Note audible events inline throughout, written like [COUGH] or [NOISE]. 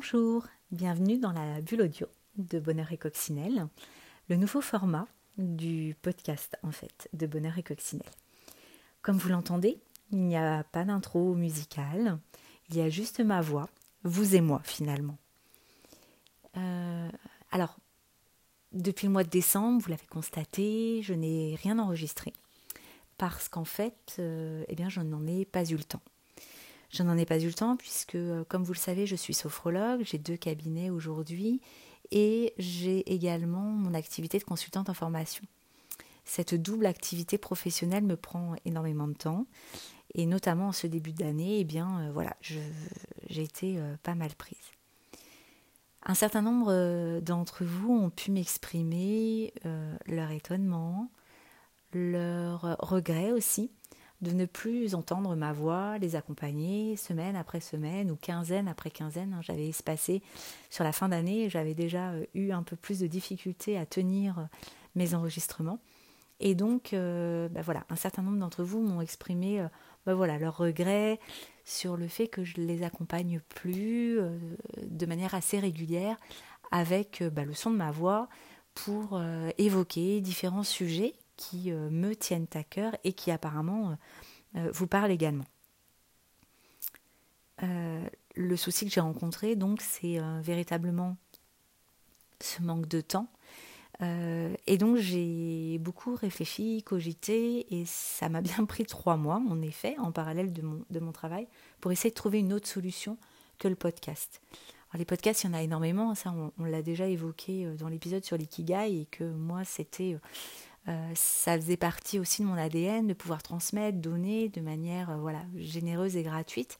Bonjour, bienvenue dans la bulle audio de Bonheur et Coccinelle, le nouveau format du podcast en fait de Bonheur et Coccinelle. Comme vous l'entendez, il n'y a pas d'intro musicale, il y a juste ma voix, vous et moi finalement. Euh, alors, depuis le mois de décembre, vous l'avez constaté, je n'ai rien enregistré parce qu'en fait, euh, eh bien, je n'en ai pas eu le temps. Je n'en ai pas eu le temps puisque, euh, comme vous le savez, je suis sophrologue, j'ai deux cabinets aujourd'hui et j'ai également mon activité de consultante en formation. Cette double activité professionnelle me prend énormément de temps et notamment en ce début d'année, eh bien euh, voilà, j'ai été euh, pas mal prise. Un certain nombre d'entre vous ont pu m'exprimer leur étonnement, leur regret aussi de ne plus entendre ma voix, les accompagner semaine après semaine ou quinzaine après quinzaine. Hein. J'avais espacé sur la fin d'année, j'avais déjà euh, eu un peu plus de difficultés à tenir euh, mes enregistrements. Et donc, euh, bah voilà, un certain nombre d'entre vous m'ont exprimé bah voilà, leurs regrets sur le fait que je ne les accompagne plus de manière assez régulière avec bah, le son de ma voix pour évoquer différents sujets qui euh, me tiennent à cœur et qui apparemment euh, euh, vous parlent également. le souci que j'ai rencontré, donc, c'est véritablement ce manque de temps. et donc j'ai beaucoup réfléchi, cogité, et ça m'a [LAUGHS] bien pris trois mois, en effet, en parallèle de mon, travail, pour essayer de trouver une autre solution que le podcast. Les podcasts, il y en a énormément, ça on, on l'a déjà évoqué dans l'épisode sur l'ikigai, et que moi c'était euh, ça faisait partie aussi de mon ADN de pouvoir transmettre, donner de manière euh, voilà, généreuse et gratuite.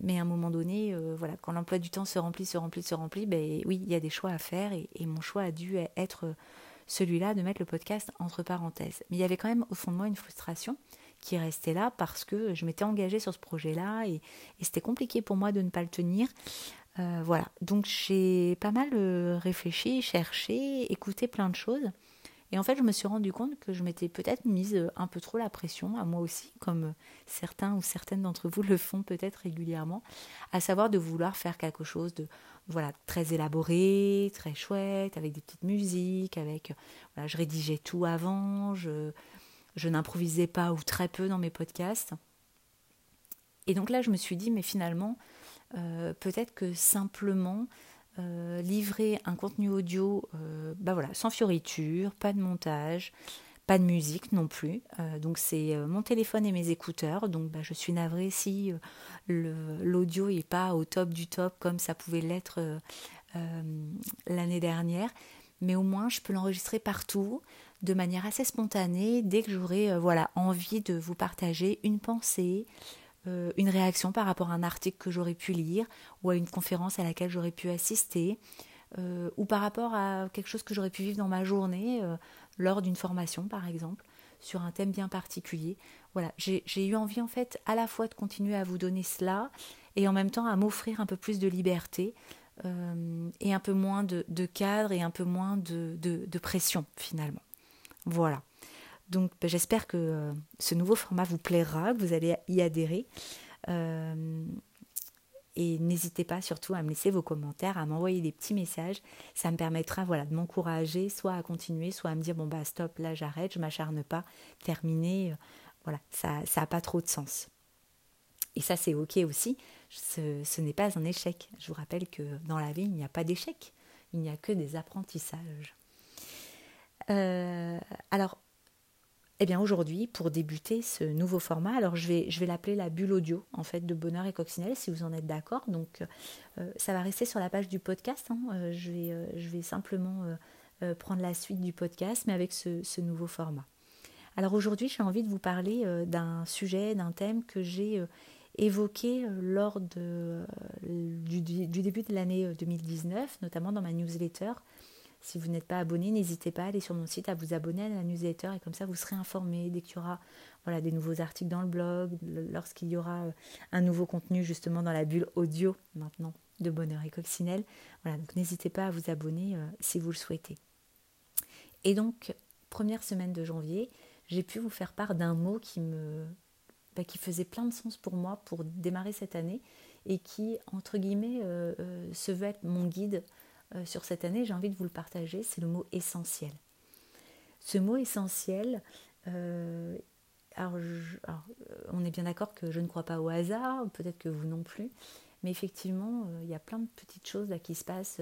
Mais à un moment donné, euh, voilà, quand l'emploi du temps se remplit, se remplit, se remplit, ben oui, il y a des choix à faire et, mon choix a dû être celui-là de mettre le podcast entre parenthèses. Mais il y avait quand même au fond de moi une frustration qui restait là parce que je m'étais engagée sur ce projet-là et, c'était compliqué pour moi de ne pas le tenir. voilà, donc j'ai pas mal réfléchi, cherché, écouté plein de choses. Et en fait, je me suis rendu compte que je m'étais peut-être mise euh, un peu trop la pression, à moi aussi, comme euh, certains ou certaines d'entre vous [LAUGHS] le font peut-être régulièrement, à savoir de vouloir faire quelque chose de voilà très élaboré, très chouette, avec des petites musiques, avec euh, voilà, je rédigeais tout avant, je, je n'improvisais pas ou très peu dans mes podcasts. Et donc là, je me suis dit, mais finalement, peut-être que simplement euh, livrer un contenu audio euh, bah voilà, sans fioriture, pas de montage, pas de musique non plus. Euh, donc c'est mon téléphone et mes écouteurs. Donc bah, je suis navrée si l'audio n'est pas au top du top comme ça pouvait l'être l'année dernière. Mais au moins je peux l'enregistrer partout de manière assez spontanée dès que j'aurai voilà, envie de vous partager une pensée, euh, une réaction par rapport à un article que j'aurais pu lire ou à une conférence à laquelle j'aurais pu assister euh, ou par rapport à quelque chose que j'aurais pu vivre dans ma journée euh, lors d'une formation par exemple sur un thème bien particulier. Voilà, j'ai eu envie en fait à la fois de continuer à vous donner cela et en même temps à m'offrir un peu plus de liberté et un peu moins de, cadre et un peu moins de pression finalement. Voilà. Donc ben, j'espère que euh, ce nouveau format vous plaira, que vous allez y adhérer. Euh, et n'hésitez pas surtout à me laisser vos commentaires, à m'envoyer des petits messages. Ça me permettra voilà, de m'encourager, soit à continuer, soit à me dire bon bah stop, là j'arrête, je m'acharne pas, terminé. Euh, voilà, ça n'a pas trop de sens. Et ça c'est ok aussi, ce, ce n'est pas un échec. Je vous rappelle que dans la vie, il n'y a pas d'échec, il n'y a que des apprentissages. alors, eh bien aujourd'hui, pour débuter ce nouveau format, alors je vais, l'appeler la bulle audio en fait de Bonheur et Coccinelle, si vous en êtes d'accord. Donc euh, ça va rester sur la page du podcast. Hein. Euh, je, vais, euh, je vais simplement prendre la suite du podcast, mais avec ce, nouveau format. Alors aujourd'hui, j'ai envie de vous parler d'un sujet, d'un thème que j'ai évoqué lors du, début de l'année 2019, notamment dans ma newsletter si vous n'êtes pas abonné, n'hésitez pas à aller sur mon site, à vous abonner à la newsletter et comme ça vous serez informé dès qu'il y aura voilà, des nouveaux articles dans le blog, lorsqu'il y aura euh, un nouveau contenu justement dans la bulle audio maintenant de Bonheur et Coccinelle. Voilà, donc n'hésitez pas à vous abonner euh, si vous le souhaitez. Et donc, première semaine de janvier, j'ai pu vous faire part d'un mot qui me bah, qui faisait plein de sens pour moi pour démarrer cette année et qui, entre guillemets, se veut être mon guide sur cette année. J'ai envie de vous le partager. C'est le mot essentiel. Ce mot essentiel, alors, on est bien d'accord que je ne crois pas au hasard, peut-être que vous non plus, mais effectivement, il y a plein de petites choses qui se passent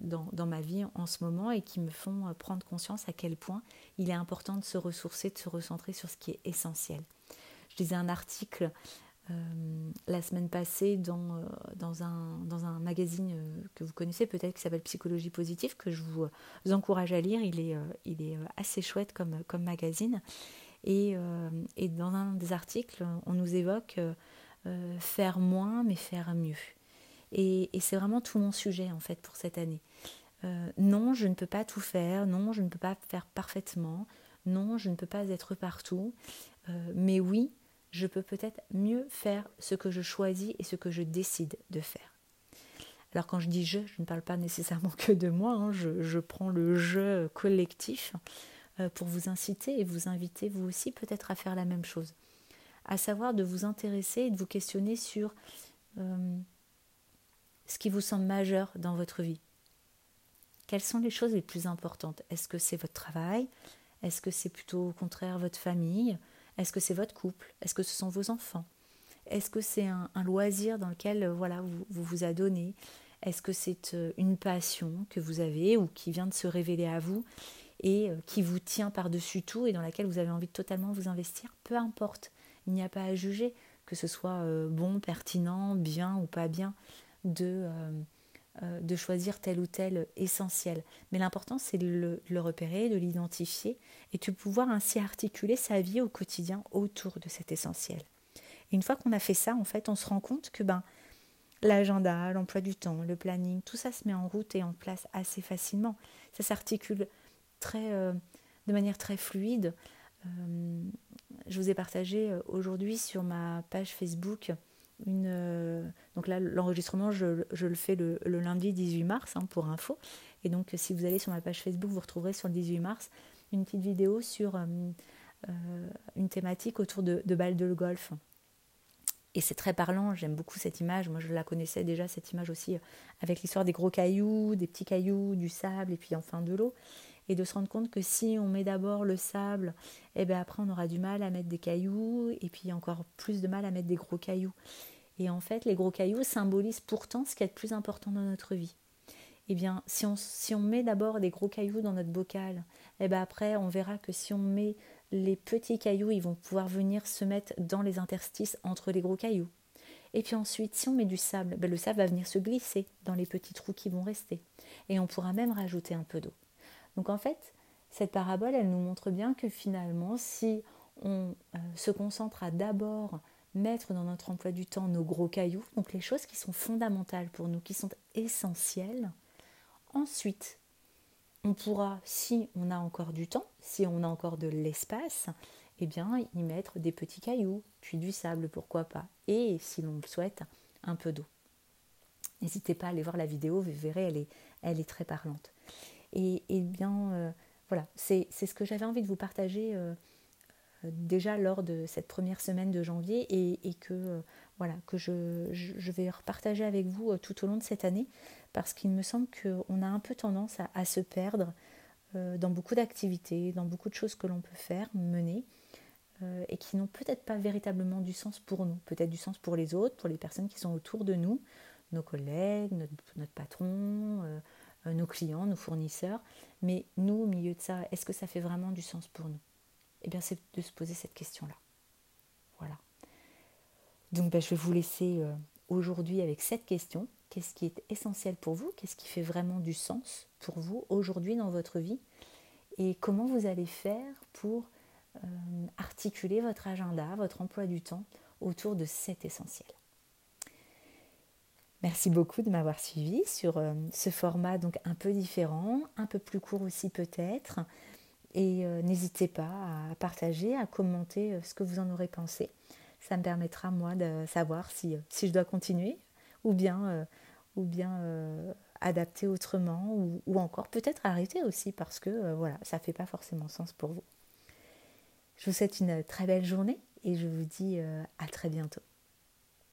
dans, dans, ma vie en ce moment et qui me font prendre conscience à quel point il est important de se ressourcer, de se recentrer sur ce qui est essentiel. Je lisais un article euh, la semaine passée dans, euh, dans, un, dans un magazine euh, que vous connaissez peut-être qui s'appelle Psychologie positive, que je vous, encourage à lire. Il est, il est assez chouette comme, comme magazine. Et, et, dans un des articles, on nous évoque faire moins mais faire mieux. Et, et c'est vraiment tout mon sujet en fait pour cette année. non, je ne peux pas tout faire. Non, je ne peux pas faire parfaitement. Non, je ne peux pas être partout. mais oui, je peux peut-être mieux faire ce que je choisis et ce que je décide de faire. Alors quand je dis je, je ne parle pas nécessairement que de moi, hein. je, prends le je collectif euh, pour vous inciter et vous inviter vous aussi peut-être à faire la même chose. À savoir de vous intéresser et de vous questionner sur euh, ce qui vous semble majeur dans votre vie. Quelles sont les choses les plus importantes? Est-ce que c'est votre travail? Est-ce que c'est plutôt au contraire votre famille? Est-ce que c'est votre couple? Est-ce que ce sont vos enfants? Est-ce que c'est un, loisir dans lequel euh, voilà, vous, vous, vous adonnez? Est-ce que c'est euh, une passion que vous avez ou qui vient de se révéler à vous et euh, qui vous tient par-dessus tout et dans laquelle vous avez envie de totalement vous investir? Peu importe, il n'y a pas à juger que ce soit bon, pertinent, bien ou pas bien de, de choisir tel ou tel essentiel. Mais l'important, c'est de le, repérer, de l'identifier et de pouvoir ainsi articuler sa vie au quotidien autour de cet essentiel. Une fois qu'on a fait ça, en fait, on se rend compte que ben, l'agenda, l'emploi du temps, le planning, tout ça se met en route et en place assez facilement. Ça s'articule très, euh, de manière très fluide. Euh, je vous ai partagé aujourd'hui sur ma page Facebook une. Euh, donc là, l'enregistrement, je, le fais le, lundi 18 mars, hein, pour info. Et donc, si vous allez sur ma page Facebook, vous retrouverez sur le 18 mars une petite vidéo sur euh, euh, une thématique autour de, de balles de golf. Et c'est très parlant, j'aime beaucoup cette image. Moi, je la connaissais déjà, cette image aussi, avec l'histoire des gros cailloux, des petits cailloux, du sable et puis enfin de l'eau. Et de se rendre compte que si on met d'abord le sable, eh bien après on aura du mal à mettre des cailloux et puis encore plus de mal à mettre des gros cailloux. Et en fait, les gros cailloux symbolisent pourtant ce qui est le plus important dans notre vie. Eh bien, si on, met d'abord des gros cailloux dans notre bocal, eh bien après, on verra que si on met les petits cailloux, ils vont pouvoir venir se mettre dans les interstices entre les gros cailloux. Et puis ensuite, si on met du sable, ben le sable va venir se glisser dans les petits trous qui vont rester. Et on pourra même rajouter un peu d'eau. Donc en fait, cette parabole, elle nous montre bien que finalement, si on euh, se concentre à d'abord mettre dans notre emploi du temps nos gros cailloux, donc les choses qui sont fondamentales pour nous, qui sont essentielles. Ensuite, on pourra, si on a encore du temps, si on a encore de l'espace, eh bien, y mettre des petits cailloux, puis du sable, pourquoi pas, et si l'on le souhaite, un peu d'eau. N'hésitez pas à aller voir la vidéo, vous verrez, elle est, elle est très parlante. Et, bien, euh, voilà, c'est ce que j'avais envie de vous partager. Euh, déjà lors de cette première semaine de janvier et, que, euh, voilà, que je, vais repartager avec vous tout au long de cette année parce qu'il me semble qu'on a un peu tendance à, se perdre dans beaucoup d'activités, dans beaucoup de choses que l'on peut faire, mener et qui n'ont peut-être pas véritablement du sens pour nous, peut-être du sens pour les autres, pour les personnes qui sont autour de nous, nos collègues, notre patron, nos clients, nos fournisseurs, mais nous au milieu de ça, est-ce que ça fait vraiment du sens pour nous? Eh bien, c'est de se poser cette question-là. Voilà. Donc, ben, je vais vous laisser euh, aujourd'hui avec cette question. Qu'est-ce qui est essentiel pour vous? Qu'est-ce qui fait vraiment du sens pour vous aujourd'hui dans votre vie? Et comment vous allez faire pour euh, articuler votre agenda, votre emploi du temps autour de cet essentiel? Merci beaucoup de m'avoir suivi sur euh, ce format donc un peu différent, un peu plus court aussi peut-être, et euh, n'hésitez pas à partager, à commenter euh, ce que vous en aurez pensé. Ça me permettra, moi, de savoir si, si je dois continuer ou bien, ou bien adapter autrement ou, ou encore peut-être arrêter aussi parce que voilà, ça ne fait pas forcément sens pour vous. Je vous souhaite une très belle journée et je vous dis à très bientôt.